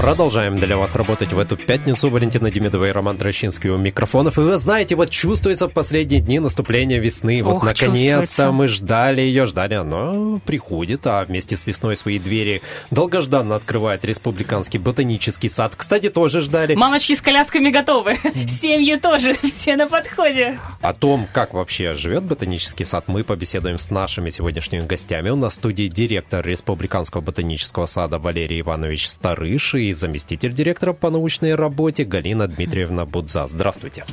Продолжаем для вас работать в эту пятницу. Валентина Демидова и Роман Трощинский у микрофонов. И вы знаете, вот чувствуется в последние дни наступления весны. Вот наконец-то мы ждали ее, ждали. Она приходит, а вместе с весной свои двери долгожданно открывает Республиканский ботанический сад. Кстати, тоже ждали. Мамочки с колясками готовы. Семьи тоже, все на подходе. О том, как вообще живет ботанический сад, мы побеседуем с нашими сегодняшними гостями. У нас в студии директор Республиканского ботанического сада Валерий Иванович Старыш и заместитель директора по научной работе Галина Дмитриевна Будза. Здравствуйте.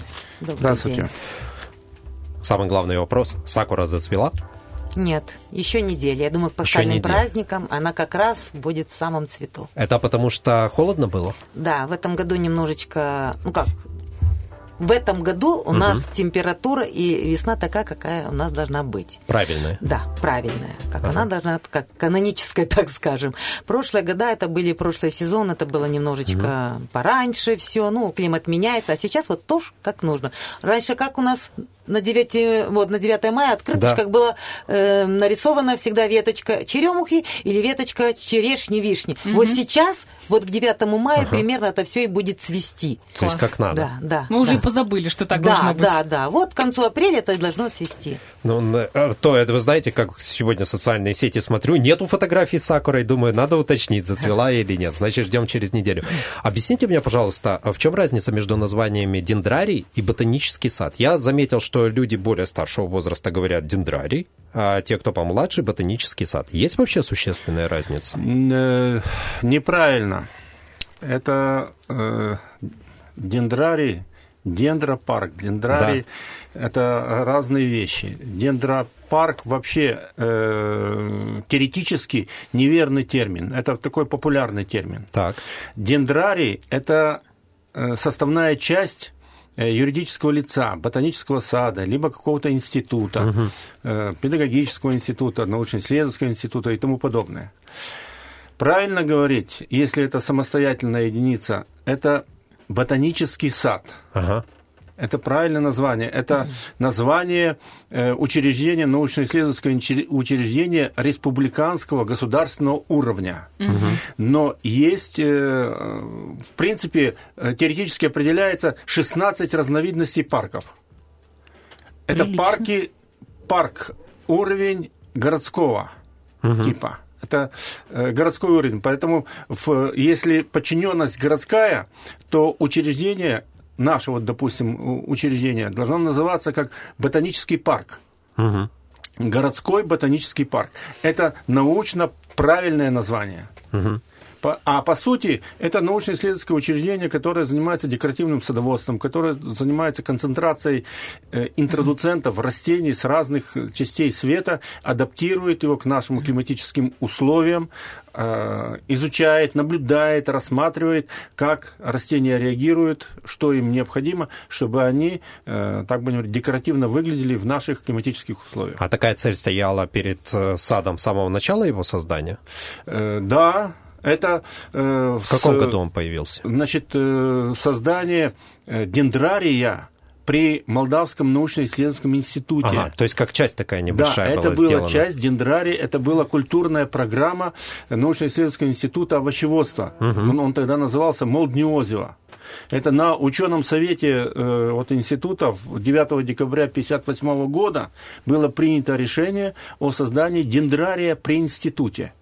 Добрый Здравствуйте. день. Самый главный вопрос. Сакура зацвела? Нет, еще неделя. Я думаю, к пасхальным праздникам она как раз будет в самом цвету. Это потому что холодно было? Да, в этом году немножечко, ну как, в этом году у нас температура и весна такая, какая у нас должна быть. Правильно. Да, правильная, как Ага. она должна, как каноническая, так скажем. Прошлые года, это были прошлый сезон, это было немножечко пораньше все, ну, климат меняется, а сейчас вот тоже как нужно. Раньше как у нас на 9, вот, на 9 мая открыточках Да. было э, нарисована всегда веточка черемухи или веточка черешни вишни. Вот сейчас, вот к 9 мая примерно это все и будет цвести. То есть как надо. Да, да. Мы уже да. и позабыли, что так да, должно быть. да, да. Вот к концу апреля это и должно цвести. Ну, э, то это вы знаете, как сегодня социальные сети смотрю, нету фотографий с Сакурой, думаю, надо уточнить, зацвела или нет. Значит, ждем через неделю. Объясните мне, пожалуйста, а в чем разница между названиями дендрарий и ботанический сад? Я заметил, что люди более старшего возраста говорят дендрарий, а те, кто помладше, ботанический сад. Есть вообще существенная разница? Э, Неправильно. Это э, дендрарий, дендропарк. Дендрарий это разные вещи. Дендропарк вообще э, теоретически неверный термин. Это такой популярный термин. Так. Дендрарий – это э, составная часть э, юридического лица, ботанического сада, либо какого-то института, э, педагогического института, научно-исследовательского института и тому подобное. Правильно говорить, если это самостоятельная единица, это ботанический сад. Ага. Это правильное название. Это название э, учреждения, научно-исследовательского учреждения республиканского государственного уровня. Но есть, э, в принципе, э, теоретически определяется 16 разновидностей парков. Это Прилично. парки, парк уровень городского типа. Это э, городской уровень. Поэтому в- если подчиненность городская, то учреждение, наше вот, допустим, учреждение, должно называться как ботанический парк. Мгм. Городской ботанический парк. Это научно правильное название. По- А по сути, это научно-исследовательское учреждение, которое занимается декоративным садоводством, которое занимается концентрацией э, интродуцентов растений с разных частей света, адаптирует его к нашим климатическим условиям, э, изучает, наблюдает, рассматривает, как растения реагируют, что им необходимо, чтобы они, э, так будем говорить, декоративно выглядели в наших климатических условиях. А такая цель стояла перед садом с самого начала его создания? Да, это... э, В каком году он появился? Значит, э, создание э, дендрария при Молдавском научно-исследовательском институте. Ага, то есть как часть такая небольшая да, была это была сделана. часть дендрария, это была культурная программа научно-исследовательского института овощеводства. Он, он тогда назывался Молдниозио. Это на ученом совете э, вот, института в 9 декабря 1958 года было принято решение о создании дендрария при институте.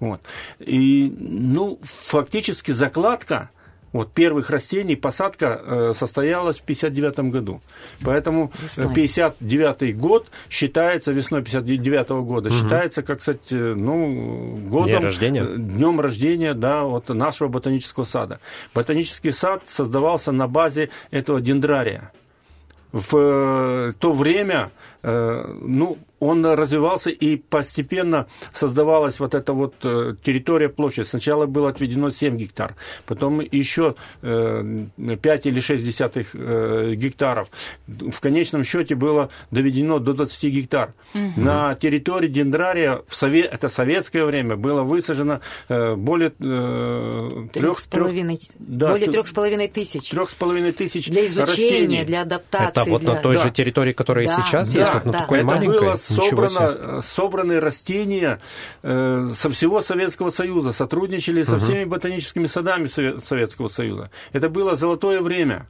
Вот. И, ну, фактически закладка вот, первых растений, посадка э, состоялась в 1959 году. Поэтому Весной. 59 год считается, весной 59 года, считается, как, кстати, ну, годом... День рождения? э, Днем рождения, да, вот нашего ботанического сада. Ботанический сад создавался на базе этого дендрария. В э, то время э, ну, он развивался и постепенно создавалась вот эта вот э, территория, площадь. Сначала было отведено 7 гектар, потом еще э, 5 или 6 десятых э, гектаров. В конечном счете было доведено до 20 гектар. Угу. На территории дендрария, в сове... это советское время, было высажено э, более э, трех, трех, да, более трех с половиной тысяч. Трех с половиной тысяч Для изучения, растений. для адаптации. Это вот для... на той Да. же территории, которая Да, сейчас да, есть, вот на да. такой Это маленькой. было. Собрано, собраны растения э, со всего Советского Союза, сотрудничали со всеми ботаническими садами Сове- Советского Союза. Это было золотое время.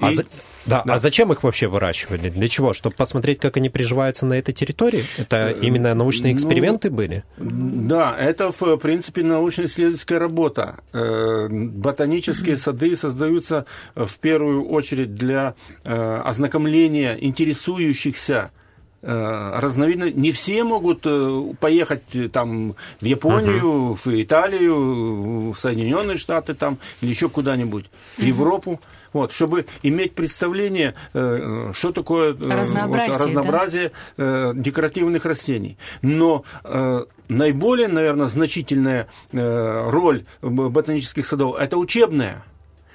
А И- за- Да, Да. а зачем их вообще выращивали? Для чего? Чтобы посмотреть, как они приживаются на этой территории? Это именно научные ну, эксперименты были? Да, это, в принципе, научно-исследовательская работа. Э, Ботанические сады создаются э, в первую очередь для э, ознакомления интересующихся э, разновидно не все могут э, поехать э, там в Японию, в Италию, в Соединенные Штаты там или еще куда-нибудь, в Европу, вот, чтобы иметь представление, э, что такое э, вот Разнообразие, да? разнообразие э, декоративных растений. Но э, наиболее, наверное, значительная э, роль ботанических садов это учебная.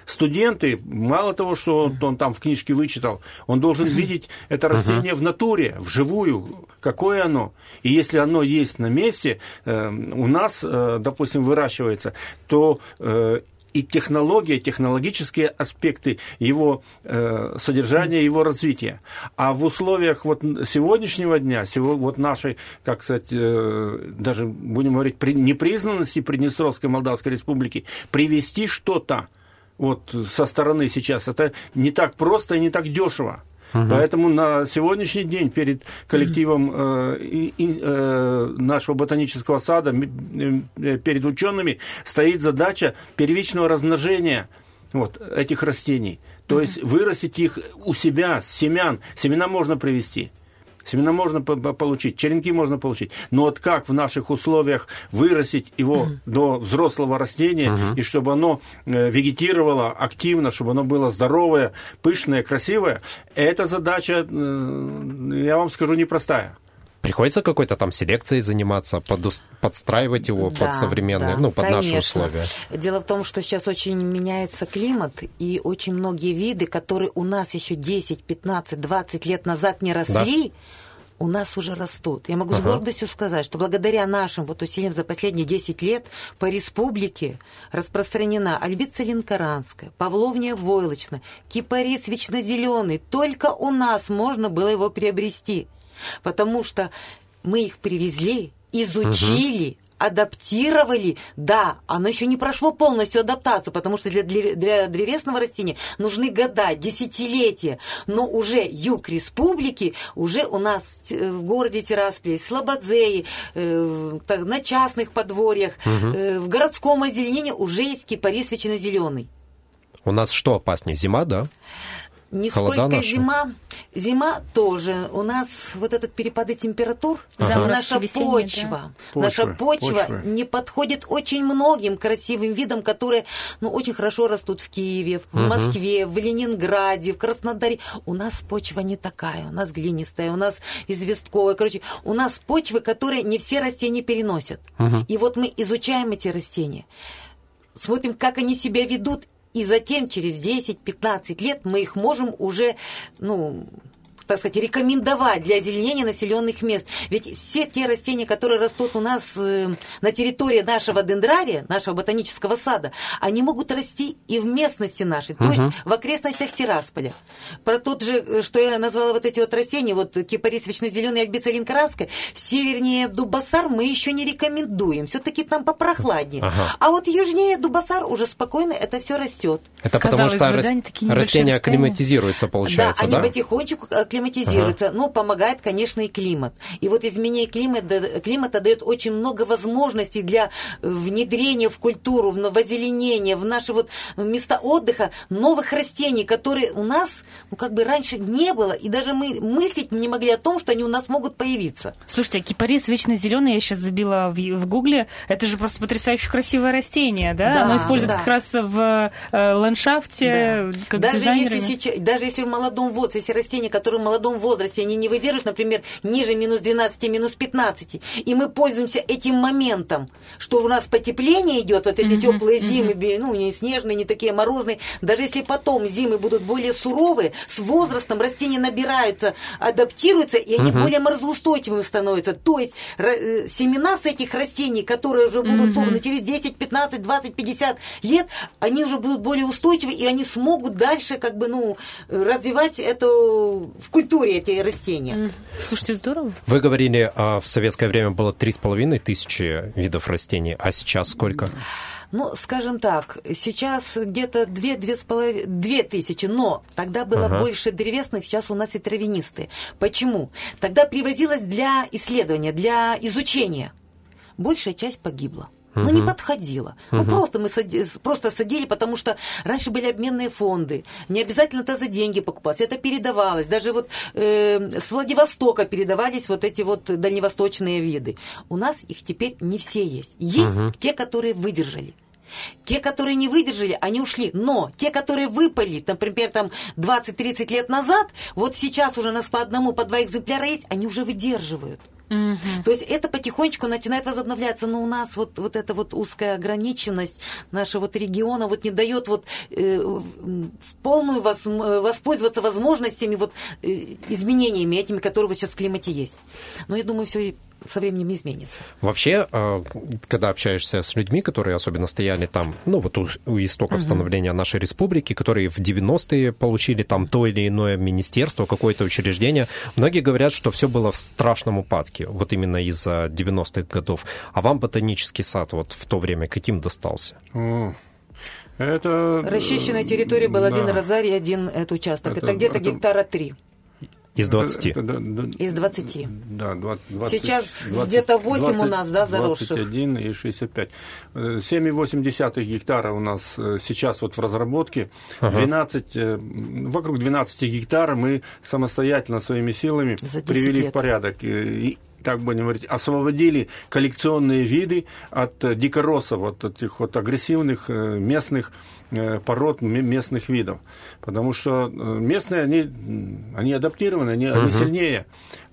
Студенты, мало того, что он, он там в книжке вычитал, он должен видеть это растение в натуре, вживую, какое оно. И если оно есть на месте, э, у нас, э, допустим, выращивается, то э, и технология, технологические аспекты его э, содержания, его развития. А в условиях вот сегодняшнего дня, сего, вот нашей, как сказать, э, даже будем говорить, при, непризнанности Приднестровской Молдавской Республики, привести что-то вот со стороны сейчас, это не так просто и не так дешево. Поэтому на сегодняшний день перед коллективом э, и- э, нашего ботанического сада, э, перед учеными стоит задача первичного размножения вот, этих растений. То есть вырастить их у себя с семян. Семена можно привести. Семена можно по- по- получить, черенки можно получить. Но вот как в наших условиях вырастить его до взрослого растения, и чтобы оно э, вегетировало активно, чтобы оно было здоровое, пышное, красивое, эта задача, э, я вам скажу, непростая. Приходится какой-то там селекцией заниматься, подус- подстраивать его Да, под современные, да, ну, под наши конечно. условия. Дело в том, что сейчас очень меняется климат, и очень многие виды, которые у нас еще 10, 15, 20 лет назад не росли, у нас уже растут. Я могу с Ага. гордостью сказать, что благодаря нашим вот усилиям за последние 10 лет по республике распространена альбица линкоранская, павловния войлочная, кипарис вечно зеленый. Только у нас можно было его приобрести, потому что мы их привезли, изучили, адаптировали. Да, оно еще не прошло полностью адаптацию, потому что для, для- для древесного растения нужны года, десятилетия. Но уже юг республики, уже у нас э, в городе Тирасполе, Слободзее, э, на частных подворьях, э, в городском озеленении уже есть кипарис зеленый. У нас что опаснее, зима, да? Не сколько наши. зима. Зима тоже. У нас вот этот перепады температур, Заморозки наша почва, да? наша почва почвы. не подходит очень многим красивым видам, которые ну, очень хорошо растут в Киеве, в Москве, в Ленинграде, в Краснодаре. У нас почва не такая, у нас глинистая, у нас известковая. Короче, у нас почвы, которые не все растения переносят. И вот мы изучаем эти растения смотрим, как они себя ведут, и затем через 10-15 лет мы их можем уже, ну, так сказать, рекомендовать для озеленения населенных мест. Ведь все те растения, которые растут у нас э, на территории нашего дендрария, нашего ботанического сада, они могут расти и в местности нашей, то есть в окрестностях Тирасполя. Про тот же, э, что я назвала вот эти вот растения, вот кипарис вечнозеленый, альбица линкоранская, севернее Дубасар мы еще не рекомендуем, все-таки там попрохладнее. Ага. А вот южнее Дубасар уже спокойно это все растет. Это потому Казалось что бы, рас- да, они растения акклиматизируются, получается, да, да? они потихонечку акклиматизируются. Ну, помогает, конечно, и климат. И вот изменение климата, климата дает очень много возможностей для внедрения в культуру, в озеленение, в наши вот места отдыха новых растений, которые у нас, ну, как бы раньше не было, и даже мы мыслить не могли о том, что они у нас могут появиться. Слушайте, а кипарис вечно зеленый, я сейчас забила в, в гугле, это же просто потрясающе красивое растение, да? Да, Оно используется да. как раз в э, ландшафте, Да. как даже дизайнерами. если, сейчас, даже если в молодом возрасте, если растение, которому молодом возрасте они не выдерживают, например, ниже минус 12, минус 15. И мы пользуемся этим моментом, что у нас потепление идет, вот эти Мгм, теплые мгм. зимы, ну, не снежные, не такие морозные. Даже если потом зимы будут более суровые, с возрастом растения набираются, адаптируются, и они более морозоустойчивыми становятся. То есть э, семена с этих растений, которые уже будут Мгм. собраны через 10, 15, 20, 50 лет, они уже будут более устойчивы, и они смогут дальше как бы, ну, развивать эту культуре эти растения. Слушайте, здорово. Вы говорили, а, в советское время было три с половиной тысячи видов растений, а сейчас сколько? Ну, скажем так, сейчас где-то две, две, с половиной, две тысячи, но тогда было Ага. больше древесных, сейчас у нас и травянистые. Почему? Тогда привозилось для исследования, для изучения. Большая часть погибла. Ну, не подходила. Ну, просто мы сади- просто садили, потому что раньше были обменные фонды. Не обязательно это за деньги покупалось. Это передавалось. Даже вот э, с Владивостока передавались вот эти вот дальневосточные виды. У нас их теперь не все есть. Есть те, которые выдержали. Те, которые не выдержали, они ушли. Но те, которые выпали, например, там 20-30 лет назад, вот сейчас уже у нас по одному, по два экземпляра есть, они уже выдерживают. То есть это потихонечку начинает возобновляться, но у нас вот, вот эта вот узкая ограниченность нашего вот региона вот не дает вот э, в полную вос- м, воспользоваться возможностями вот э, изменениями этими, которые вот сейчас в климате есть. Но я думаю, все со временем изменится. Вообще, э, когда общаешься с людьми, которые особенно стояли там, ну, вот у, у истоков становления нашей республики, которые в 90-е получили там то или иное министерство, какое-то учреждение, многие говорят, что все было в страшном упадке, вот именно из-за 90-х годов. А вам ботанический сад вот в то время каким достался? Это... Расчищенная территория был один Да. розарий, один этот участок. Это, Это- где-то это- гектара три Из Это- 20. это- да, да, из 20. Да, 20, 20, Сейчас где-то 8 у нас, да, заросших? 21 и 65. Э, 7,8 гектара у нас э, сейчас вот в разработке. 12, э, вокруг 12 гектара мы самостоятельно своими силами За 10 привели лет. в порядок. э, И, так будем говорить, освободили коллекционные виды от э, дикоросов, от этих вот агрессивных э, местных э, пород, местных видов. Потому что местные, они, они адаптированы, они, они сильнее.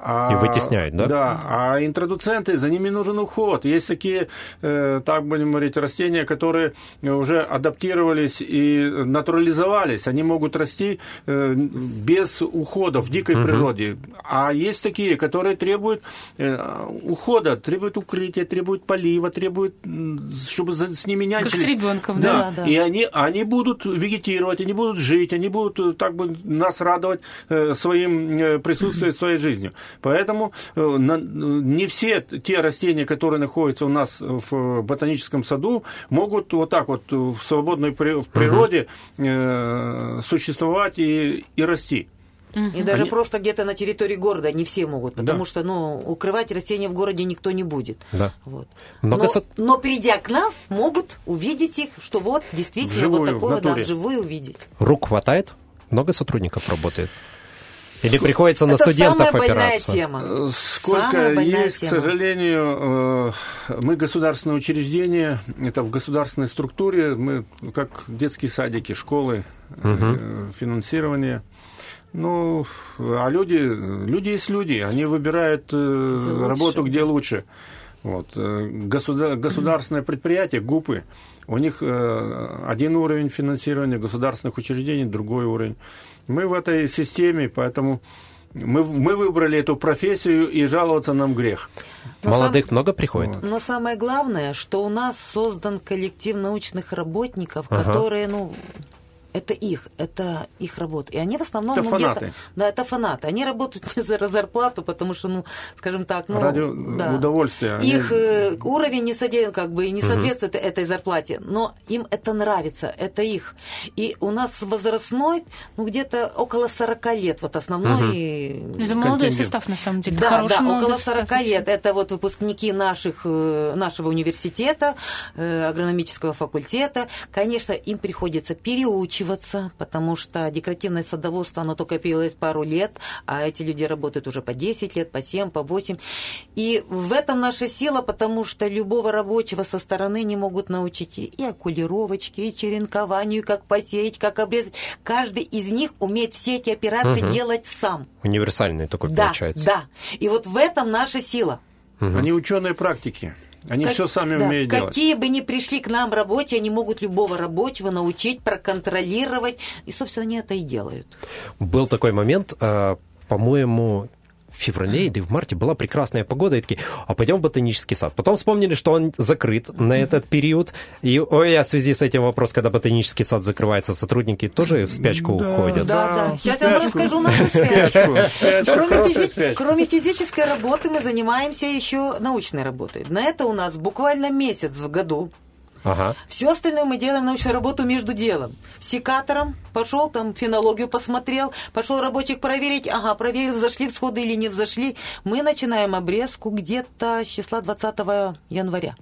А- И вытесняют, да? Да, а интродуценты, за ними нужен уход. Есть такие, э, так будем говорить, растения, которые уже адаптировались и натурализовались. Они могут расти э, без ухода в дикой природе. А есть такие, которые требуют э, ухода, требуют укрытия, требуют полива, требуют, чтобы с ними Как с нянчились. ребенком, Да, да? Да, и они, они будут вегетировать, они будут жить, они будут так бы нас радовать своим присутствием, своей жизнью. Поэтому э, не все те растения, которые находятся у нас в ботаническом саду, могут вот так вот в свободной природе э, существовать и, и расти. И даже Они- просто где-то на территории города не все могут, потому Да. что ну, укрывать растения в городе никто не будет. Да. Вот. Много но, сад- но придя к нам, могут увидеть их, что вот действительно Вживую, вот в такое, да, вживую увидеть. Рук хватает? Много сотрудников работает? Или приходится на Это студентов самая больная опираться? тема. Э, Сколько Самая больная есть, к тема. сожалению, э, мы государственное учреждение, это в государственной структуре, мы как детские садики, школы, э, финансирование. Ну, а люди, люди есть люди, они выбирают лучше, работу, где лучше. Вот. государ- государственное предприятие, ГУПы, у них один уровень финансирования государственных учреждений, другой уровень. Мы в этой системе, поэтому мы, мы выбрали эту профессию, и жаловаться нам грех. Но Молодых много приходит? Но самое главное, что у нас создан коллектив научных работников, Ага. которые, ну, это их, это их работа. И они в основном... Это ну, где-то- фанаты. Да, это фанаты. Они работают не за зарплату, потому что, ну, скажем так, ну... Ради да. удовольствия. Они- Их э, уровень не, соде- как бы, не соответствует этой зарплате, но им это нравится, это их. И у нас возрастной, ну, где-то около 40 лет, вот основной... Это молодой Контингент. состав, на самом деле. Да, Хороший да, около состав. 40 лет. Это вот выпускники наших, э, нашего университета, э, агрономического факультета. Конечно, им приходится переучивать научиваться, потому что декоративное садоводство, оно только появилось пару лет, а эти люди работают уже по 10 лет, по 7, по 8. И в этом наша сила, потому что любого рабочего со стороны не могут научить и окулировочке, и черенкованию, как посеять, как обрезать. Каждый из них умеет все эти операции Мгм. делать сам. Универсальный такой Да, получается. да. И вот в этом наша сила. Они ученые практики. Они Как- все сами да, умеют делать. Какие бы ни пришли к нам рабочие, они могут любого рабочего научить, проконтролировать. И, собственно, они это и делают. Был такой момент, э, по-моему, в феврале или в марте была прекрасная погода, и такие, а пойдем в ботанический сад. Потом вспомнили, что он закрыт на этот период. И ой, а в связи с этим вопрос, когда ботанический сад закрывается, сотрудники тоже в спячку уходят. Да, да. в Сейчас я вам расскажу нашу спячку. Кроме, физи- кроме физической работы мы занимаемся еще научной работой. На это у нас буквально месяц в году. Ага. Все остальное мы делаем научную работу между делом. Секатором пошел, там фенологию посмотрел, пошел рабочих проверить, ага, проверил, зашли всходы или не взошли. Мы начинаем обрезку где-то с числа 20 января.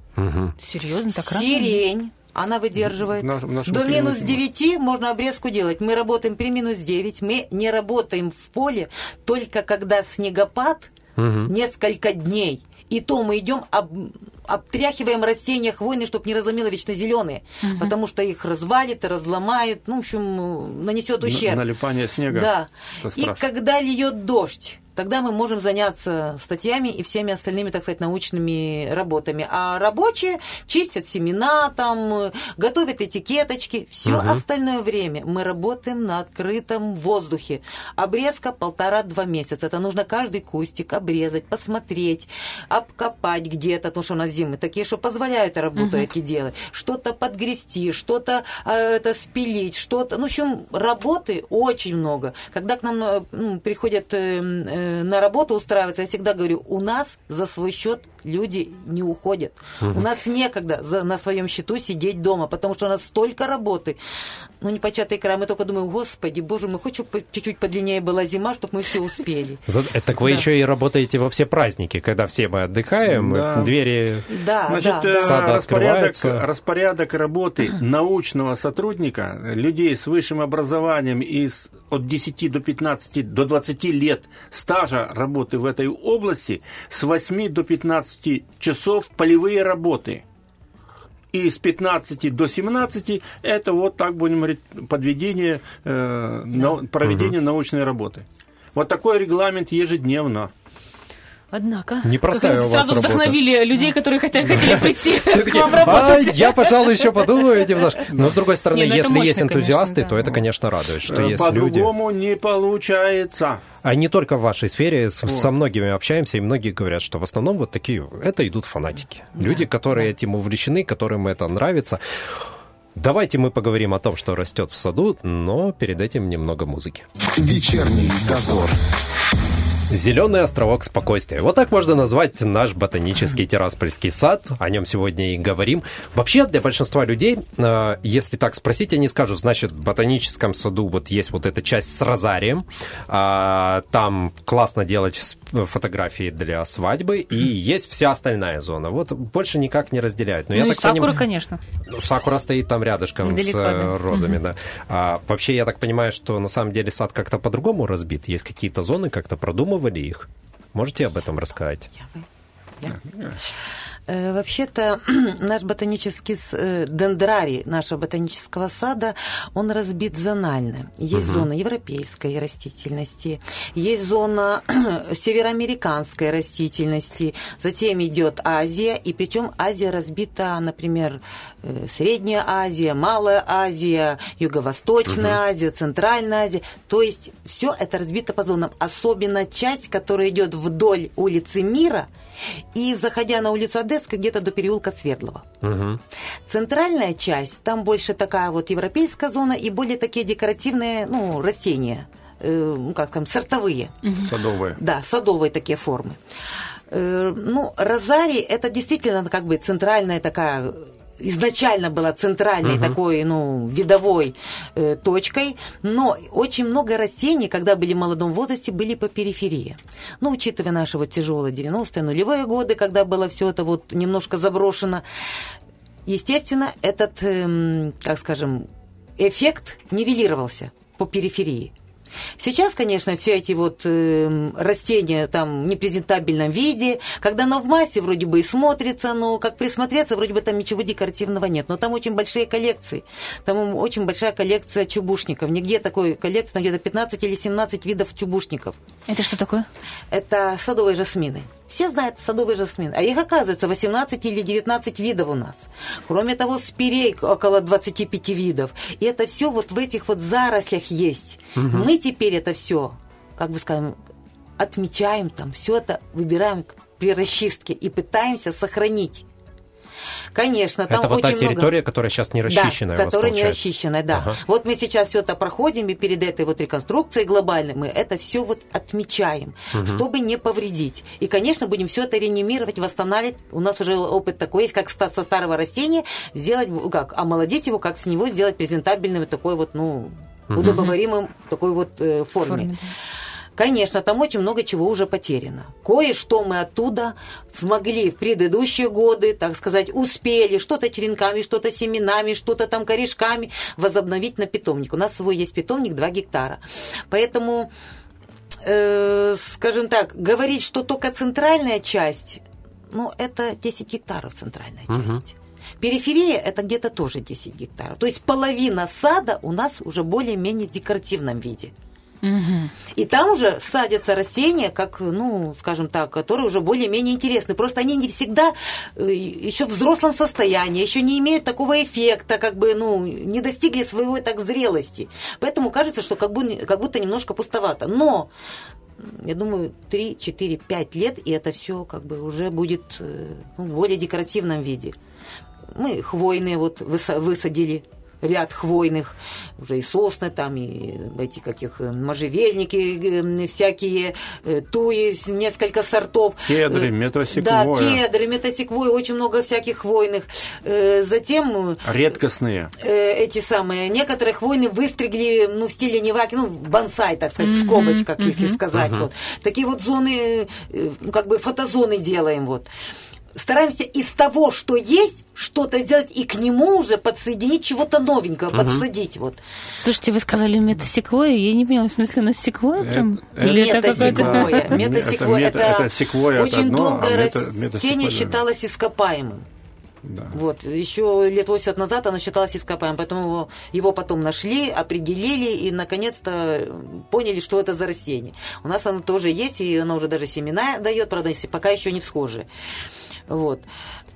Серьезно, так рано? Сирень. Она выдерживает. Нашем До минус климате 9 можно обрезку делать. Мы работаем при минус 9. Мы не работаем в поле только когда снегопад несколько дней. И то мы идем, об- обтряхиваем растения хвойные, чтобы не разломило вечно зеленые. Потому что их развалит, разломает, ну, в общем, нанесет На- ущерб. Налипание снега. Да. И когда льет дождь, тогда мы можем заняться статьями и всеми остальными, так сказать, научными работами. А рабочие чистят семена, там, готовят этикеточки. Все остальное время мы работаем на открытом воздухе. Обрезка полтора-два месяца. Это нужно каждый кустик обрезать, посмотреть, обкопать где-то, потому что у нас зимы такие, что позволяют работу эти делать. Что-то подгрести, что-то э, это спилить, что-то. Ну, в общем, работы очень много. Когда к нам ну, приходят э, э, на работу устраиваться, я всегда говорю, у нас за свой счет люди не уходят. У нас некогда за- на своем счету сидеть дома, потому что у нас столько работы. Ну, непочатый край. Мы только думаем, господи, боже мой, хочу чуть-чуть подлиннее была зима, чтобы мы все успели. Э, Так вы еще и работаете во все праздники, когда все мы отдыхаем, двери... Э, да. Сады распорядок, открываются. распорядок работы научного сотрудника, людей с высшим образованием и с- от 10 до 15, до 20 лет стажа работы в этой области, с 8 до 15 часов полевые работы. И с 15 до 17 это вот так будем говорить подведение, э, нау- проведение научной работы. Вот такой регламент ежедневно. Однако. Непростая как у вас Сразу работа. вдохновили людей, которые хотя хотели прийти к вам «А, работать. я, пожалуй, еще подумаю немножко. Но, с другой стороны, ну если есть энтузиасты, то это, конечно, радует, что Э, есть люди... По-другому не получается. А не только в вашей сфере, с- со многими общаемся, и многие говорят, что в основном вот такие, это идут фанатики. Люди, которые этим увлечены, которым это нравится. Давайте мы поговорим о том, что растет в саду, но перед этим немного музыки. Вечерний дозор. Зеленый островок спокойствия. Вот так можно назвать наш ботанический Тираспольский сад. О нем сегодня и говорим. Вообще, для большинства людей, э, если так спросить, они скажут, значит, в ботаническом саду вот есть вот эта часть с розарием. а, Там классно делать фотографии для свадьбы. И есть вся остальная зона. Вот больше никак не разделяют. Но Ну я и так сакура, поним- конечно. ну, Сакура стоит там рядышком Недалеко, с э, да. розами, да. А, вообще, я так понимаю, что на самом деле сад как-то по-другому разбит. Есть какие-то зоны, как-то продумывали их. Можете об этом рассказать? Э, Вообще-то наш ботанический э, дендрарий нашего ботанического сада, он разбит зонально. Есть зона европейской растительности, есть зона североамериканской растительности, затем идет Азия, и причем Азия разбита, например, э, Средняя Азия, Малая Азия, Юго-Восточная Азия, Центральная Азия. То есть все это разбито по зонам. Особенно часть, которая идет вдоль улицы Мира, и заходя на улицу Одесскую, где-то до переулка Свердлова. Центральная часть, там больше такая вот европейская зона и более такие декоративные ну, растения, э, ну, как там, сортовые. Садовые. Да, садовые такие формы. Э, Ну, розарий это действительно как бы центральная такая изначально была центральной такой, ну, видовой э, точкой, но очень много растений, когда были в молодом возрасте, были по периферии. Ну, учитывая наши вот тяжелые 90-е, нулевые годы, когда было все это вот немножко заброшено, естественно, этот, эм, как скажем, эффект нивелировался по периферии. Сейчас, конечно, все эти вот э, растения там в непрезентабельном виде, когда оно в массе вроде бы и смотрится, но как присмотреться, вроде бы там ничего декоративного нет. Но там очень большие коллекции. Там очень большая коллекция чубушников. Нигде такой коллекции, там где-то 15 или 17 видов чубушников. Это что такое? Это садовые жасмины. Все знают садовый жасмин, а их оказывается 18 или 19 видов у нас. Кроме того, спирей около 25 видов. И это все вот в этих вот зарослях есть. Угу. Мы теперь это все, как бы скажем, отмечаем там, все это выбираем при расчистке и пытаемся сохранить. Конечно, там это вот очень та территория, много... которая сейчас не расчищенная. Да, которая не расчищенная, да. Ага. Вот мы сейчас все это проходим, и перед этой вот реконструкцией глобальной мы это все вот отмечаем, угу. чтобы не повредить. И, конечно, будем все это реанимировать, восстанавливать. У нас уже опыт такой есть, как со старого растения сделать, как, омолодить его, как с него сделать презентабельным такой вот, ну, удобоваримым такой вот э, форме. форме. Конечно, там очень много чего уже потеряно. Кое-что мы оттуда смогли в предыдущие годы, так сказать, успели что-то черенками, что-то семенами, что-то там корешками возобновить на питомник. У нас свой есть питомник 2 гектара. Поэтому, э, скажем так, говорить, что только центральная часть, ну, это 10 гектаров центральная угу. часть. Периферия – это где-то тоже 10 гектаров. То есть половина сада у нас уже более-менее в декоративном виде. И там уже садятся растения, как, ну, скажем так, которые уже более-менее интересны. Просто они не всегда э, еще в взрослом состоянии, еще не имеют такого эффекта, как бы, ну, не достигли своего так зрелости. Поэтому кажется, что как, бы, как будто немножко пустовато. Но я думаю, 3, 4, 5 лет, и это все как бы уже будет э, ну, в более декоративном виде. Мы хвойные вот высадили ряд хвойных, уже и сосны там, и эти каких э, можжевельники, э, всякие э, туи, несколько сортов. Кедры, метросеквоя. Да, кедры, метросеквоя, очень много всяких хвойных. Затем... Редкостные. Эти самые, некоторые хвойные выстригли, ну, в стиле неваки, ну, бонсай, так сказать, mm-hmm. в скобочках, mm-hmm. если сказать. Mm-hmm. Вот. Такие вот зоны, как бы фотозоны делаем, вот стараемся из того, что есть, что-то сделать и к нему уже подсоединить чего-то новенького, угу. подсадить вот. Слушайте, вы сказали метасеквоя, я не поняла, в смысле, на секвоя прям? Это, Или метасеквоя. Метасеквоя, это, это очень одно, долгое а растение считалось ископаемым. Да. Вот, еще лет 80 назад оно считалось ископаемым, поэтому его, его потом нашли, определили и наконец-то поняли, что это за растение. У нас оно тоже есть, и оно уже даже семена дает, правда, пока еще не всхожие. Вот.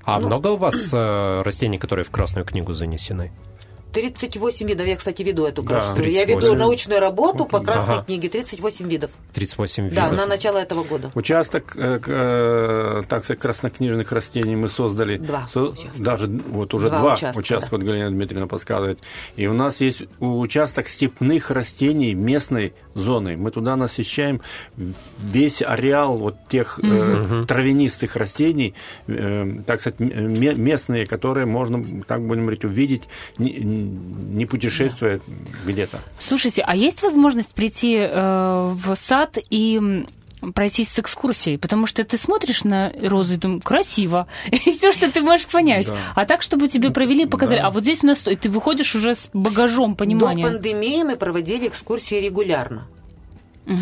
А ну, много у вас э, растений, которые в Красную книгу занесены? 38 видов. Я, кстати, веду эту да, Я веду научную работу по красной ага. книге. 38 видов. 38 видов. Да, на начало этого года. Участок, э, э, так сказать, краснокнижных растений мы создали. Два со, Даже вот уже два, два участка, участка да. вот Галина Дмитриевна подсказывает. И у нас есть участок степных растений местной зоны. Мы туда насыщаем весь ареал вот тех угу. э, травянистых растений, э, так сказать, местные, которые можно, так будем говорить, увидеть не путешествуя да. где-то. Слушайте, а есть возможность прийти э, в сад и пройтись с экскурсией, потому что ты смотришь на розы и думаешь, красиво, и все, что ты можешь понять. Да. А так, чтобы тебе провели, показали, да. а вот здесь у нас, и ты выходишь уже с багажом понимания. До пандемии мы проводили экскурсии регулярно. Угу.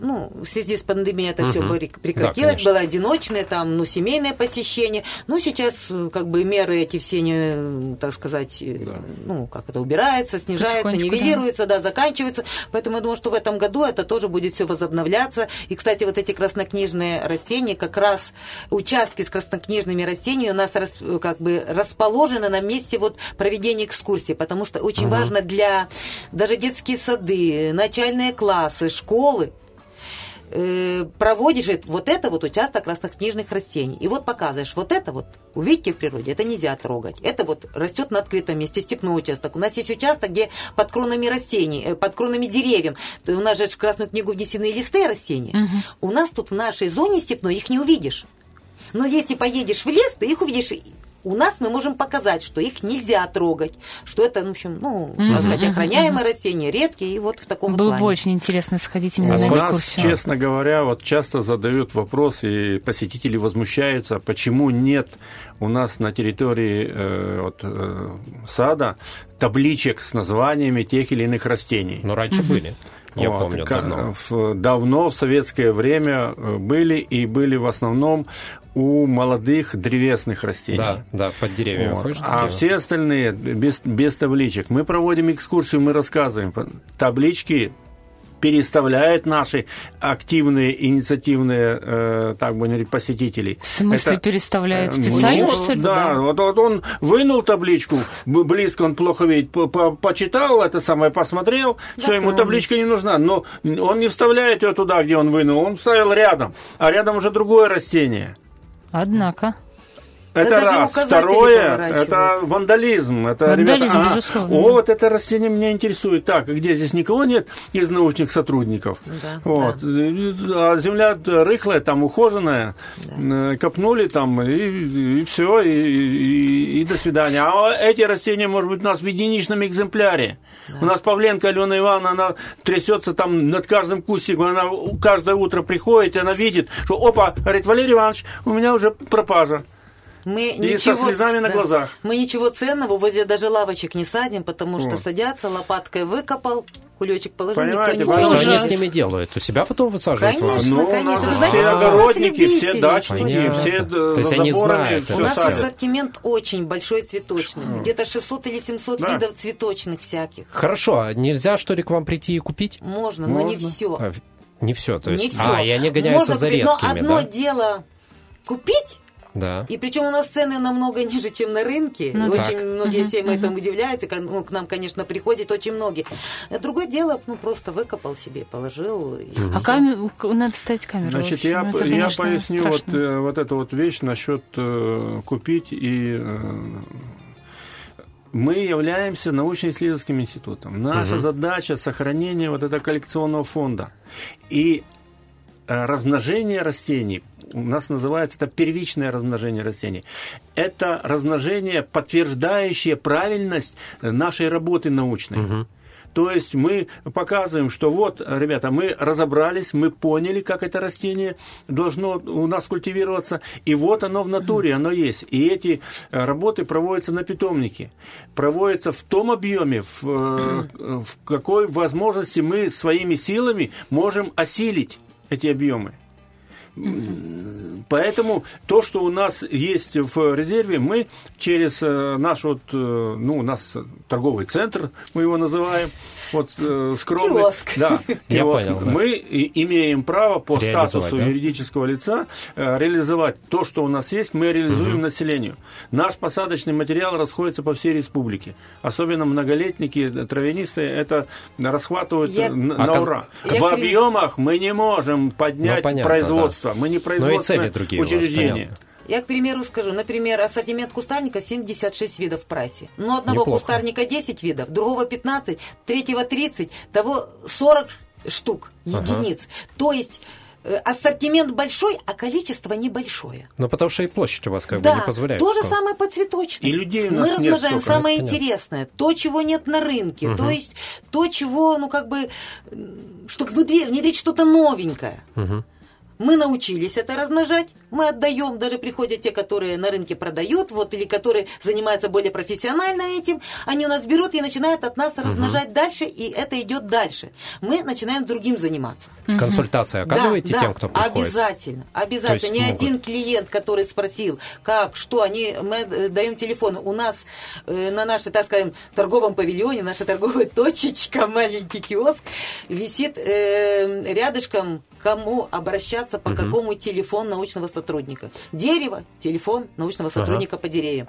Ну, в связи с пандемией это угу. все прекратилось, да, было одиночное, там, ну, семейное посещение. Ну, сейчас, э, как бы, меры эти все, не, так сказать, э, да. ну, как это, убираются, снижаются, нивелируются, да. да, заканчиваются. Поэтому я думаю, что в этом году это тоже будет все возобновляться. И, кстати, вот эти краснокнижные растения, как раз участки с краснокнижными растениями у нас э, как бы расположены на месте вот проведения экскурсии, потому что очень угу. важно для даже детские сады, начальные классы, школы, школы, э, проводишь вот это вот участок краснокнижных растений. И вот показываешь, вот это вот, увидите в природе, это нельзя трогать. Это вот растет на открытом месте, степной участок. У нас есть участок, где под кронами растений, э, под кронами деревьев. У нас же в Красную книгу внесены листы растения. Угу. У нас тут в нашей зоне степной их не увидишь. Но если поедешь в лес, ты их увидишь У нас мы можем показать, что их нельзя трогать, что это, в общем, ну, так сказать, охраняемые растения, редкие, и вот в таком Было плане. бы очень интересно сходить именно А на У нас, экскурсию. честно говоря, вот часто задают вопрос, и посетители возмущаются, почему нет у нас на территории э, вот, э, сада табличек с названиями тех или иных растений. Но раньше были. Я Вот, помню, ка- давно. В, давно, в советское время э, были, и были в основном у молодых древесных растений. Да, да, под деревьями Вот. ходишь, А все остальные без, без табличек. Мы проводим экскурсию, мы рассказываем. Таблички переставляют наши активные, инициативные, э, так будем говорить, посетителей. В смысле Это- Э, специально, ну, что ли? Да, Вот, вот он вынул табличку, близко он плохо видит, по- по- почитал это самое, посмотрел, все, ему табличка не нужна, но он не вставляет ее туда, где он вынул, он вставил рядом, а рядом уже другое растение. Однако. Это даже раз. Второе, это вандализм. Это, Вандализм, ребята, а, безусловно. О, вот это растение меня интересует. Так, а где здесь никого нет из научных сотрудников? Да, вот. А земля рыхлая, там ухоженная. Э, Копнули там, и, все, и, и- и до свидания. А эти растения, может быть, у нас в единичном экземпляре. У нас Павленко Алена Ивановна, она трясется там над каждым кустиком, она каждое утро приходит, и она видит, что, опа, говорит, Валерий Иванович, у меня уже пропажа. Мы И со слезами на глазах. Мы ничего ценного возле даже лавочек не садим, потому что Вот. садятся, лопаткой выкопал, кулечек положил, Понимаете, никто А не что они с ними делают? У себя потом высаживают? Конечно, Ну, конечно. Вы знаете, все огородники, все дачники, Понятно. все То есть за они заборами знают, У нас садят. ассортимент очень большой цветочный. Где-то 600 или 700 Да. видов цветочных всяких. Хорошо, а нельзя, что ли, к вам прийти и купить? Можно, но не Можно. все. А, не все, то есть. Не все. А, и они гоняются за купить, редкими, но одно да? дело купить, Да. и причем у нас цены намного ниже, чем на рынке. Ну и да. очень Так. многие всем этому удивляют, и к- ну, к нам, конечно, приходят очень многие. А другое дело, ну просто выкопал себе, положил. и А камеру, надо ставить камеру. Значит, я, Ну, это, я конечно, поясню вот, страшно. э, вот эту вот вещь насчет э, купить и э, мы являемся научно-исследовательским институтом. Наша задача сохранение вот этого коллекционного фонда. И э, размножение растений, у нас называется это первичное размножение растений, это размножение, подтверждающее правильность нашей работы научной. То есть мы показываем, что вот, ребята, мы разобрались, мы поняли, как это растение должно у нас культивироваться, и вот оно в натуре, оно есть. И эти э, работы проводятся на питомнике, проводятся в том объеме, в, э, в какой возможности мы своими силами можем осилить эти объемы. Поэтому то, что у нас есть в резерве, мы через э, наш вот, э, ну, у нас торговый центр, мы его называем, вот э, скромный. Киоск. Да, Я киоск. понял, да. Мы имеем право по статусу да? юридического лица реализовать то, что у нас есть, мы реализуем населению. Наш посадочный материал расходится по всей республике. Особенно многолетники, травянисты, это расхватывают Я- э, н- А на кон- ура. Я В объемах мы не можем поднять Ну, понятно, производство. Мы не и производственное цели другие у вас, учреждение. Я, к примеру, скажу, например, ассортимент кустарника 76 видов в прайсе. Но одного Неплохо. кустарника 10 видов, другого 15, третьего 30, того 40 штук, единиц. То есть э, ассортимент большой, а количество небольшое. Ну, потому что и площадь у вас как бы да, не позволяет. то же такого. самое по цветочным. И людей у Мы нас нет размножаем столько, самое понятно. интересное, то, чего нет на рынке, то есть то, чего, ну, как бы, чтобы внутри, внедрить что-то новенькое. Мы научились это размножать, мы отдаем, даже приходят те, которые на рынке продают, вот, или которые занимаются более профессионально этим, они у нас берут и начинают от нас размножать дальше, и это идет дальше. Мы начинаем другим заниматься. Консультации оказываете Да, тем, да, кто приходит? Обязательно, обязательно. Ни могут. один клиент, который спросил, как, что, они, мы даем телефон. У нас э, на нашей, так скажем, торговом павильоне, наша торговая точечка, маленький киоск, висит э, рядышком, кому обращаться, по какому телефон научного сотрудника. Дерево, телефон научного сотрудника по деревьям.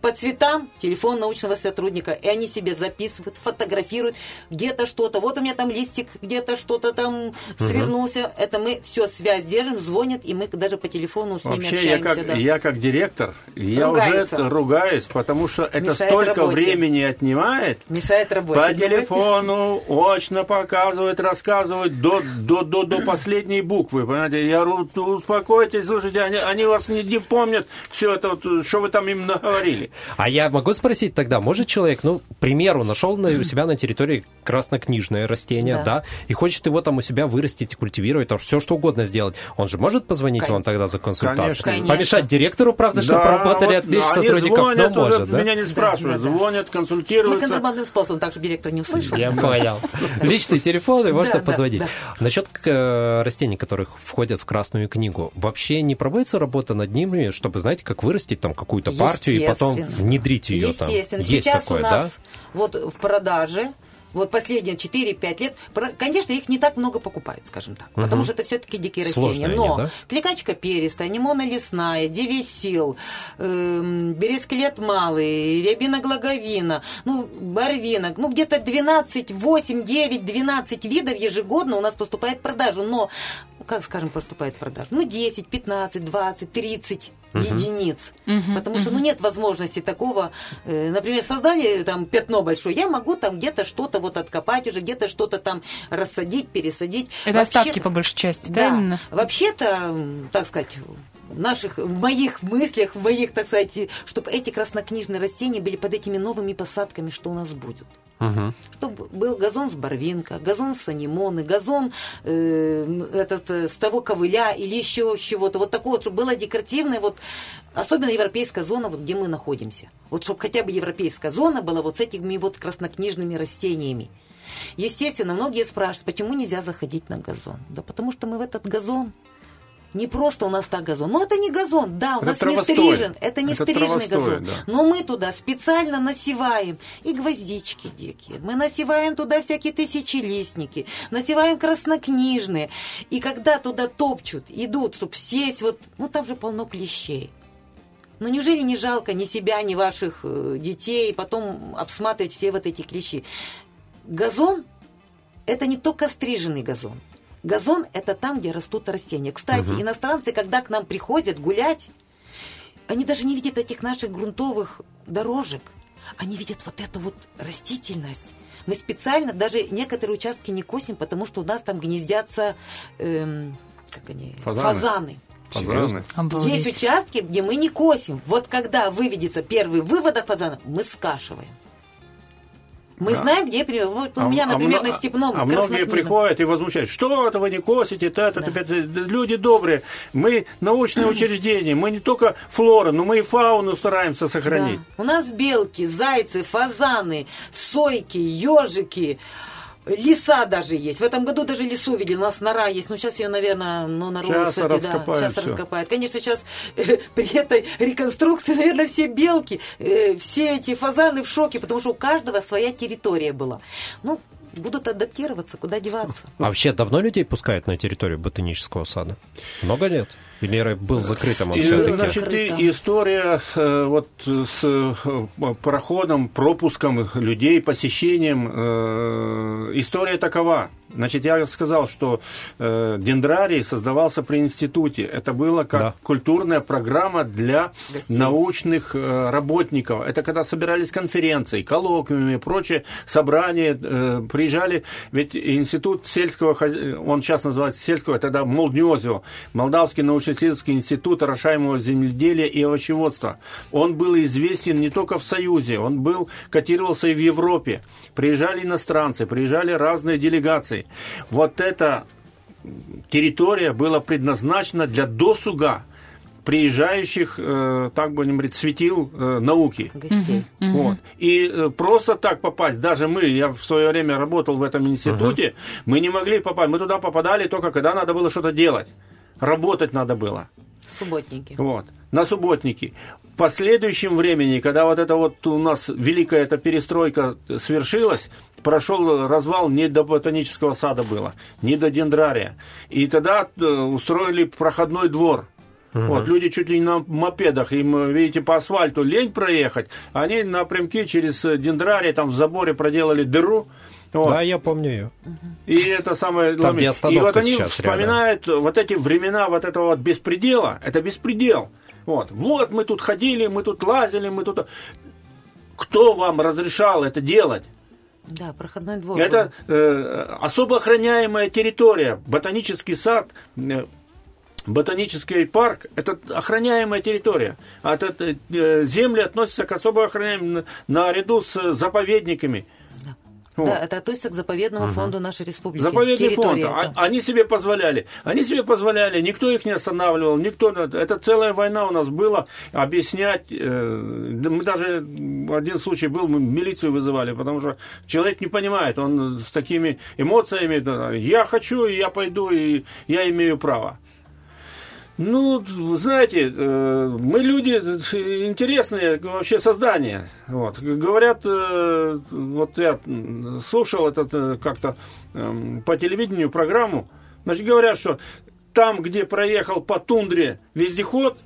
По цветам, телефон научного сотрудника. И они себе записывают, фотографируют где-то что-то. Вот у меня там листик, где-то что-то там свернулся. Это мы все связь держим, звонят, и мы даже по телефону с ними Вообще, я как, да. я как директор, я Ругается. уже ругаюсь, потому что это Мешает столько работе. времени отнимает. Мешает работе. По Ну, телефону очно показывают, рассказывают до, до, до, до последней буквы. Понимаете, я говорю, успокойтесь, слушайте, скажете, они, они вас не, не помнят все это, вот, что вы там им наговорили. А я могу спросить тогда, может человек, ну, к примеру, нашел на, у себя на территории краснокнижное растение, да. Да. и хочет его там у себя вырастить и культивировать, там все что угодно сделать, он же может позвонить Конечно. вам тогда за консультацией? Конечно. Помешать директору, правда, чтобы работали, вот, отвлечь они сотрудников, но звонят уже, может, да? Меня не спрашивают, да, да. звонят, Мы консультируются. контрабандным способом, так, чтобы директор не услышал. Я понял. Личный телефон, и можно Да, да, позвонить. да. Насчет э, растений, которых входят в Красную книгу, вообще не проводится работа над ними, чтобы, знаете, как вырастить там какую-то партию и потом внедрить ее там? Естественно. Есть Сейчас такое, у нас вот в продаже вот последние 4-5 лет, конечно, их не так много покупают, скажем так, потому что это все-таки дикие Сложные растения. они, Но да? кликачка перистая, немона лесная, девесил, эм, бересклет малый, рябина глаговина, ну, барвинок, ну, где-то 12, 8, 9, 12 видов ежегодно у нас поступает в продажу, но, как скажем, поступает в продажу? Ну, 10, 15, 20, 30 единиц. Потому что, ну, нет возможности такого, э, например, создали там пятно большое, я могу там где-то что-то вот откопать уже, где-то что-то там рассадить, пересадить. Это Вообще- остатки по большей части, да, да, именно? вообще-то, так сказать, наших, в моих мыслях, в моих, так сказать, чтобы эти краснокнижные растения были под этими новыми посадками, что у нас будет. Мгм. Чтобы был газон с барвинка, газон с анимоны, газон э, этот, э, с того ковыля или еще чего-то. Вот такое, вот, чтобы было декоративное, вот, особенно европейская зона, вот где мы находимся. Вот чтобы хотя бы европейская зона была вот с этими вот краснокнижными растениями. Естественно, многие спрашивают, почему нельзя заходить на газон? Да потому что мы в этот газон не просто у нас так газон. Ну, это не газон, да, у Это нас не травостой. стрижен. Это не Это травостой, газон. да. Но мы туда специально насеваем и гвоздички дикие. Мы насеваем туда всякие тысячелистники, насеваем краснокнижные. И когда туда топчут, идут, чтобы сесть, вот, ну там же полно клещей. Ну неужели не жалко ни себя, ни ваших э, детей, потом обсматривать все вот эти клещи? Газон – это не только стриженный газон. Газон – это там, где растут растения. Кстати, иностранцы, когда к нам приходят гулять, они даже не видят этих наших грунтовых дорожек. Они видят вот эту вот растительность. Мы специально даже некоторые участки не косим, потому что у нас там гнездятся эм, как они? Фазаны. фазаны. Фазаны. Обалдеть. Есть участки, где мы не косим. Вот когда выведется первый выводок фазана, мы скашиваем. Мы Да. знаем, где... Вот у А- меня, а например, мно- на Степном А многие приходят и возмущаются, что это вы не косите, это, это, опять, люди добрые, мы научное учреждение, мы не только флору, но мы и фауну стараемся сохранить. Да. У нас белки, зайцы, фазаны, сойки, ежики, лиса даже есть. В этом году даже лису видели. У нас нора есть. Ну, сейчас ее, наверное, ну, на Сейчас да, раскопают сейчас всё. раскопают. Конечно, сейчас э, при этой реконструкции, наверное, все белки, э, все эти фазаны в шоке, потому что у каждого своя территория была. Ну, будут адаптироваться, куда деваться. А вообще давно людей пускают на территорию ботанического сада? Много нет? Или был закрытым он И, все-таки? значит, и история э, вот с э, проходом, пропуском людей, посещением, э, история такова. Значит, я сказал, что э, дендрарий создавался при институте. Это было как Да. культурная программа для Гостей. научных э, работников. Это когда собирались конференции, коллоквиумы и прочие собрания, э, приезжали, ведь институт сельского, он сейчас называется сельского, тогда Молднезио, Молдавский научно-исследовательский институт орошаемого земледелия и овощеводства. Он был известен не только в Союзе, он был, котировался и в Европе. Приезжали иностранцы, приезжали разные делегации. Вот эта территория была предназначена для досуга приезжающих, э, так будем говорить, светил э, науки. Гостей. Вот. И э, просто так попасть, даже мы, я в свое время работал в этом институте, мы не могли попасть, мы туда попадали только когда надо было что-то делать. Работать надо было. Субботники. Вот. На субботники. В последующем времени, когда вот это вот у нас великая эта перестройка свершилась, прошел развал не до ботанического сада было, не до дендрария. И тогда э, устроили проходной двор. Вот, люди чуть ли не на мопедах, им, э, видите, по асфальту лень проехать, они напрямки через э, дендрарий, там в заборе проделали дыру, вот. Да, я помню ее. И это самое... Там, где и вот они сейчас вспоминают вот эти времена вот этого вот беспредела. Это беспредел. Вот. вот мы тут ходили, мы тут лазили, мы тут... Кто вам разрешал это делать? Да, проходной двор. Это э, особо охраняемая территория. Ботанический сад э, ботанический парк – это охраняемая территория. А это, э, земли относятся к особо охраняемым наряду с заповедниками. Вот. Да, это относится к заповедному угу. фонду нашей республики. Заповедный фонд. Это. А, они себе позволяли. Они себе позволяли. Никто их не останавливал. Никто. Это целая война у нас была. Объяснять. Э, мы даже один случай был, мы милицию вызывали, потому что человек не понимает. Он с такими эмоциями. Я хочу, я пойду, и я имею право. Ну, знаете, э, мы люди интересные вообще создания. Вот. Говорят, э, вот я слушал этот э, как-то эм, по телевидению программу, значит, говорят, что там, где проехал по тундре вездеход,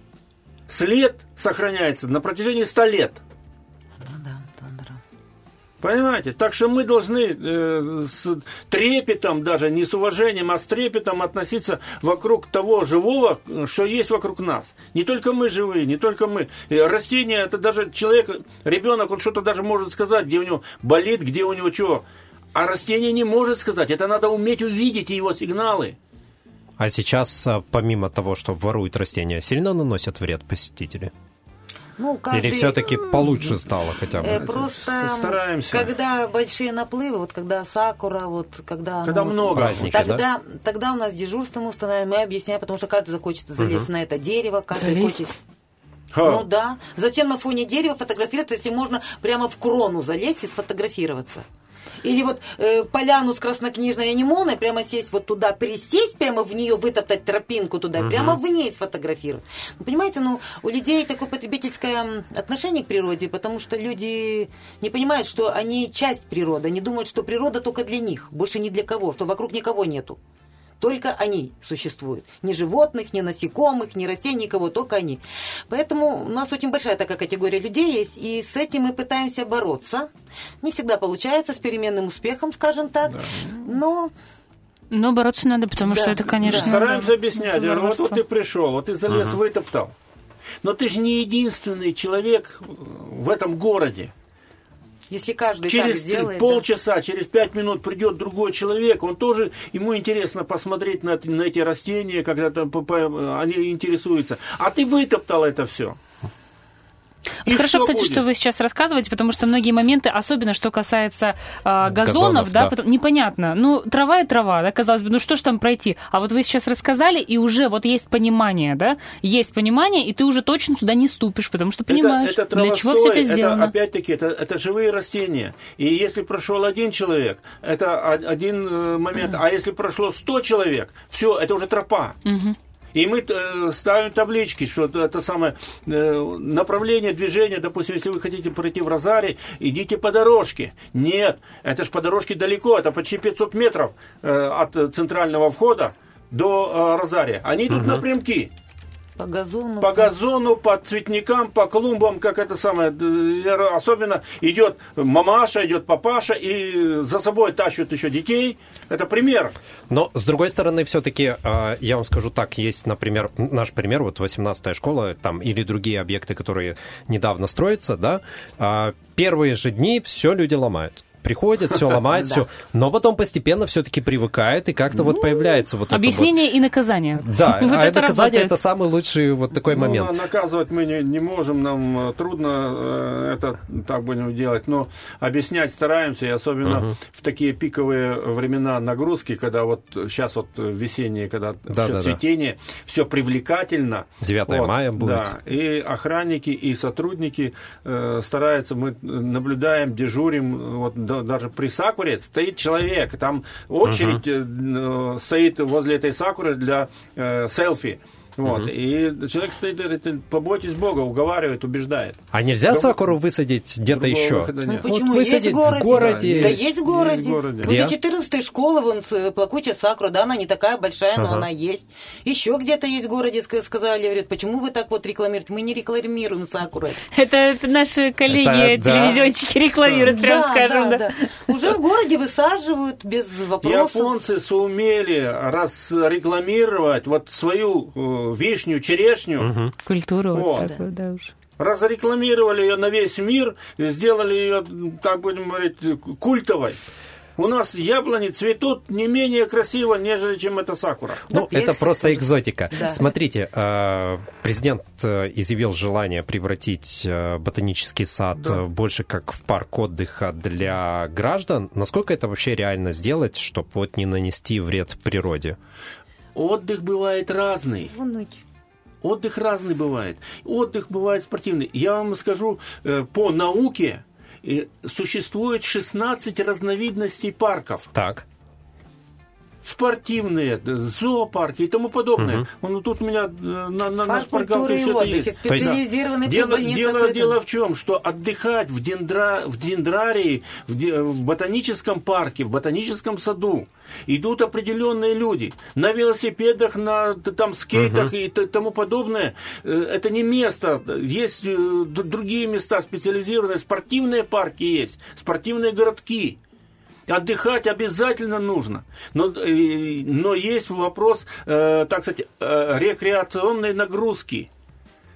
след сохраняется на протяжении 100 лет. Понимаете? Так что мы должны э, с трепетом, даже не с уважением, а с трепетом относиться вокруг того живого, что есть вокруг нас. Не только мы живые, не только мы. И растения, это даже человек, ребенок, он что-то даже может сказать, где у него болит, где у него чего. А растение не может сказать. Это надо уметь увидеть его сигналы. А сейчас, а, помимо того, что воруют растения, сильно наносят вред посетители? Ну, каждый... Или все-таки получше стало хотя бы? Э, просто Стараемся. когда большие наплывы, вот когда сакура, вот когда... Когда ну, много. Праздники, тогда, да? тогда у нас дежурство мы устанавливаем, мы объясняем, потому что каждый захочет залезть угу. на это дерево, каждый Залезть? хочет... Ха. Ну да. Зачем на фоне дерева фотографироваться, если можно прямо в крону залезть и сфотографироваться? Или вот э, поляну с краснокнижной анимоной, прямо сесть вот туда, присесть, прямо в нее вытоптать тропинку туда, угу. прямо в ней сфотографировать. Ну, понимаете, ну, у людей такое потребительское отношение к природе, потому что люди не понимают, что они часть природы, они думают, что природа только для них, больше ни для кого, что вокруг никого нету. Только они существуют. Ни животных, ни насекомых, ни растений, никого, только они. Поэтому у нас очень большая такая категория людей есть, и с этим мы пытаемся бороться. Не всегда получается, с переменным успехом, скажем так, да. но но бороться надо, потому да, что это, конечно... Да. Стараемся объяснять. Это вот, вот ты пришел, вот ты залез, угу. вытоптал. Но ты же не единственный человек в этом городе. Если каждый через так сделает, полчаса, да. через пять минут придет другой человек, он тоже, ему интересно посмотреть на, на эти растения, когда там, они интересуются. А ты вытоптал это все. Вот хорошо, кстати, будет. что вы сейчас рассказываете, потому что многие моменты, особенно что касается э, газонов, газонов, да, да. Потом, непонятно. Ну, трава и трава, да, казалось бы, ну что ж там пройти? А вот вы сейчас рассказали, и уже вот есть понимание, да, есть понимание, и ты уже точно туда не ступишь, потому что понимаешь, это, это для чего все это сделано. Это, опять-таки, это, это живые растения. И если прошел один человек, это один э, момент, а если прошло 100 человек, все, это уже тропа. Угу. И мы э, ставим таблички, что это самое э, направление движения, допустим, если вы хотите пройти в Розаре, идите по дорожке. Нет, это же по дорожке далеко, это почти 500 метров э, от центрального входа до Розария. Они идут угу. напрямки. По газону. По газону, по цветникам, по клумбам, как это самое. Особенно идет мамаша, идет папаша, и за собой тащат еще детей. Это пример. Но, с другой стороны, все-таки, а, я вам скажу так, есть, например, наш пример, вот 18-я школа, там, или другие объекты, которые недавно строятся, да, а, первые же дни все люди ломают приходит, все ломает, все. Но потом постепенно все-таки привыкает, и как-то вот ну, появляется вот Объяснение и наказание. Да, а это наказание это самый лучший вот такой ну, момент. Наказывать мы не можем, нам э, трудно э, это так будем делать, но объяснять стараемся, и особенно в такие пиковые времена нагрузки, когда вот сейчас вот весенние, когда все цветение, все привлекательно. 9 мая будет. Да, и охранники, и сотрудники э, стараются, мы наблюдаем, дежурим, вот даже при сакуре стоит человек, там очередь uh-huh. стоит возле этой сакуры для э, селфи. Вот. Угу. И человек стоит говорит, побойтесь Бога, уговаривает, убеждает. А нельзя Другого... сакуру высадить где-то еще? Ну, почему? Вот высадить есть в городе. В городе. Да, есть в городе. Есть в городе. Где? Возле 14 школы, вон, плакучая сакура, да, она не такая большая, но ага. она есть. Еще где-то есть в городе, сказали, говорят, почему вы так вот рекламируете? Мы не рекламируем сакуру. Это, это наши коллеги, это, телевизионщики да. рекламируют, прям да, скажем. Да, да. да. Уже в городе высаживают без вопросов. Японцы сумели разрекламировать вот свою э, вишню, черешню. Угу. Культуру вот, вот такую, да уж. Разрекламировали ее на весь мир, сделали ее, так будем говорить, культовой. У нас яблони цветут не менее красиво, нежели чем эта сакура. Ну, это просто тоже. экзотика. Да. Смотрите, э, президент э, изъявил желание превратить э, ботанический сад Да. больше как в парк отдыха для граждан. Насколько это вообще реально сделать, чтобы вот не нанести вред природе? Отдых бывает разный. Вон, Отдых разный бывает. Отдых бывает спортивный. Я вам скажу, э, по науке э, существует 16 разновидностей парков. Так. Спортивные, д- зоопарки и тому подобное. Ну, тут у меня э, на, на, на шпаргалке и всё это есть. Специализированный Дело, дело, дело в чем, что отдыхать в, дендра, в дендрарии, в, де- в ботаническом парке, в ботаническом саду идут определенные люди на велосипедах, на там скейтах и т- тому подобное. Э, Это не место. Есть э, другие места специализированные, спортивные парки есть, спортивные городки. Отдыхать обязательно нужно. Но, э, но есть вопрос, э, так сказать, э, рекреационной нагрузки.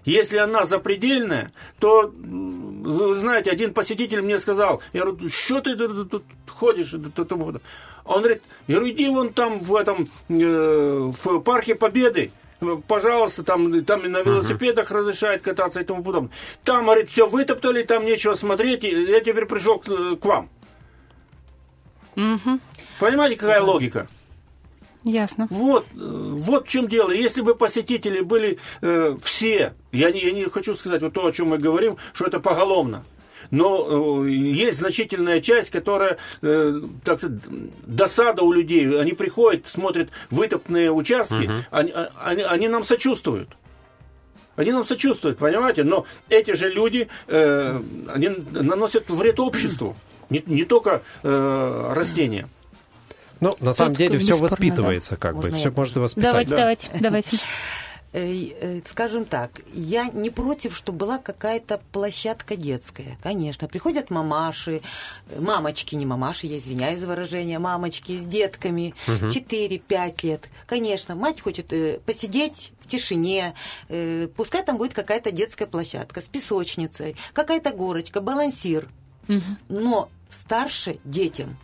Если она запредельная, то, вы знаете, один посетитель мне сказал, я говорю, что ты тут, ходишь? Т- т- тому подобное». Он говорит, я говорю, иди вон там в этом, э, в парке Победы, пожалуйста, там, там на велосипедах разрешают кататься и тому подобное. Там, говорит, все вытоптали, там нечего смотреть, я теперь пришел к, к вам. Мгм. Понимаете, какая логика? Ясно. Вот, э, вот в чем дело. Если бы посетители были э, все, я не, я не хочу сказать вот то, о чем мы говорим, что это поголовно. Но э, есть значительная часть, которая, э, так сказать, досада у людей. Они приходят, смотрят вытоптанные участки, они, а- они, они нам сочувствуют. Они нам сочувствуют, понимаете? Но эти же люди, э, они наносят вред обществу. Не, не только э, растения. Ну, на самом Тут деле все воспитывается, как бы. Можно Все я? можно воспитать. Давайте, Да. давайте, давайте. Э, э, Скажем так, я не против, чтобы была какая-то площадка детская. Конечно, приходят мамаши, э, мамочки, не мамаши, я извиняюсь за выражение, мамочки с детками, 4-5 лет. Конечно, мать хочет посидеть в тишине, пускай там будет какая-то детская площадка с песочницей, какая-то горочка, балансир. Но старше детям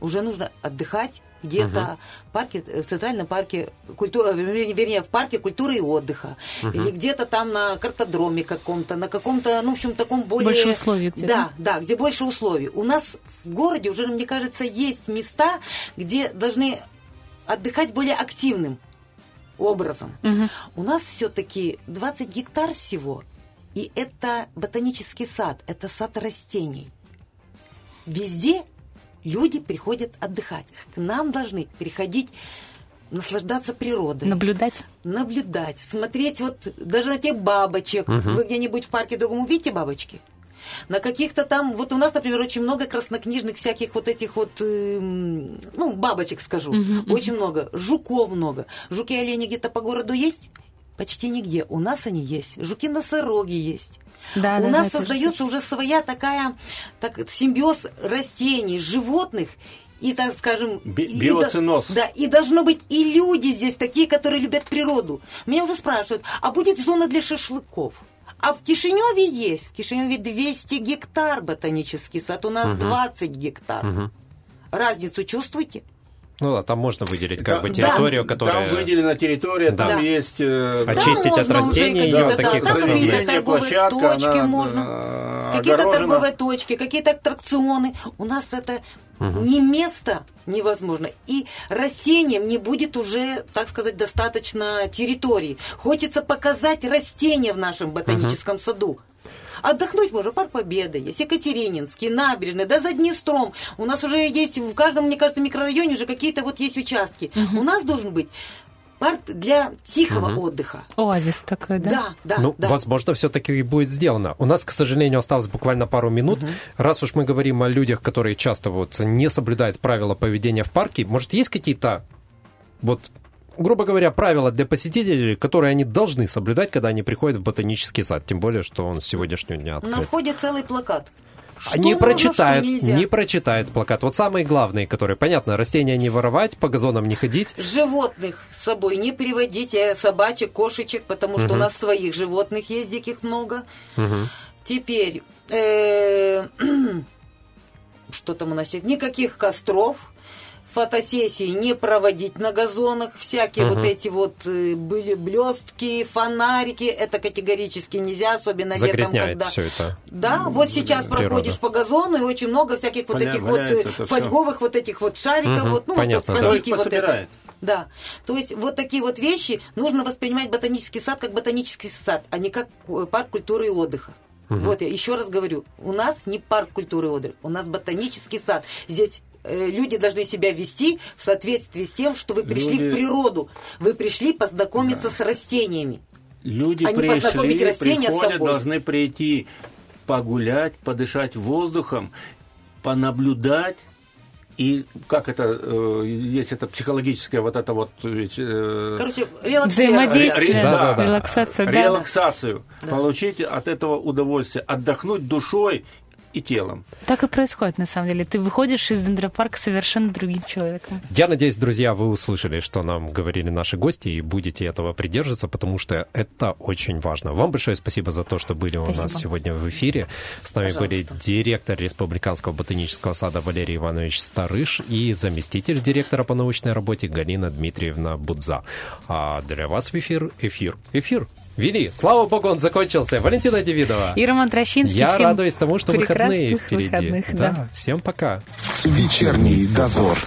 уже нужно отдыхать где-то в парке, в центральном парке культуры, вернее, в парке культуры и отдыха, или где-то там на картодроме каком-то, на каком-то, ну, в общем, таком более... Больше условий где-то. Да, да, где больше условий. У нас в городе уже, мне кажется, есть места, где должны отдыхать более активным образом. Мгм. У нас все-таки 20 гектар всего, и это ботанический сад, это сад растений. Везде люди приходят отдыхать. К нам должны переходить, наслаждаться природой, Наблюдать. наблюдать, смотреть вот даже на тех бабочек. Вы где-нибудь в парке другом увидите бабочки? На каких-то там, вот у нас, например, очень много краснокнижных всяких вот этих вот, эм, ну, бабочек, скажу, очень много, жуков много. Жуки олени где-то по городу есть? Почти нигде. У нас они есть. Жуки-носороги есть. Да, У да, нас да, создается уже своя такая так, симбиоз растений, животных и, так скажем... Би- и- да, и должно быть и люди здесь такие, которые любят природу. Меня уже спрашивают, а будет зона для шашлыков? А в Кишиневе есть. В Кишиневе 200 гектар ботанический сад, у нас 20 гектар. Разницу чувствуете? Ну да, там можно выделить как Да, бы да. территорию, которая... Там выделена территория, Да. там Да. есть... э, Очистить Да, от растений там- таких там основных. какие-то торговые Площадка, точки она, можно. э, Какие-то торговые точки, какие-то аттракционы. У нас это не место невозможно. И растениям не будет уже, так сказать, достаточно территории. Хочется показать растения в нашем ботаническом саду. Отдохнуть можно. Парк Победы есть, Екатерининский, Набережный, да за Днестром. У нас уже есть в каждом, мне кажется, микрорайоне уже какие-то вот есть участки. У нас должен быть парк для тихого отдыха. Оазис такой, да? Да, да, ну, да. возможно, все-таки и будет сделано. У нас, к сожалению, осталось буквально пару минут. Раз уж мы говорим о людях, которые часто вот не соблюдают правила поведения в парке, может, есть какие-то вот грубо говоря, правила для посетителей, которые они должны соблюдать, когда они приходят в ботанический сад, тем более, что он с сегодняшнего дня открыт. На входе целый плакат. Что не можно, нельзя. не прочитают плакат. Вот самые главные, которые, понятно, растения не воровать, по газонам не ходить. Животных с собой не приводить, э, собачек, кошечек, потому что у нас своих животных есть, диких много. Теперь, э, что там у нас сейчас, никаких костров, фотосессии не проводить на газонах, всякие Мгм. вот эти вот э, были блестки, фонарики, это категорически нельзя, особенно летом, Загрязняет когда... все это. Да, вот сейчас природа. проходишь по газону, и очень много всяких вот Поля- этих вот э, фольговых вот этих вот шариков, Мгм, вот, ну, понятно, вот да. их вот это. Да. То есть вот такие вот вещи нужно воспринимать ботанический сад как ботанический сад, а не как э, парк культуры и отдыха. Вот я еще раз говорю, у нас не парк культуры и отдыха, у нас ботанический сад. Здесь люди должны себя вести в соответствии с тем, что вы пришли Люди- в природу, вы пришли познакомиться с растениями. Люди Они пришли, растения с приходят, собой. должны прийти погулять, подышать воздухом, понаблюдать. И как это, э, есть это психологическое вот это вот... ведь, э, Короче. Взаимодействие, Ре- да, да. релаксация, да, да. релаксацию, получить от этого удовольствие, отдохнуть душой и телом. Так и происходит, на самом деле. Ты выходишь из дендропарка совершенно другим человеком. Я надеюсь, друзья, вы услышали, что нам говорили наши гости, и будете этого придерживаться, потому что это очень важно. Вам большое спасибо за то, что были у нас Спасибо. сегодня в эфире. С нами были Пожалуйста. директор Республиканского ботанического сада Валерий Иванович Старыш и заместитель директора по научной работе Галина Дмитриевна Будза. А для вас в эфир, эфир, эфир. Вели, слава богу, он закончился. Валентина Девидова. И Роман Трощинский. Я всем радуюсь тому, что выходные впереди. выходных, да, да. всем пока. Вечерний дозор.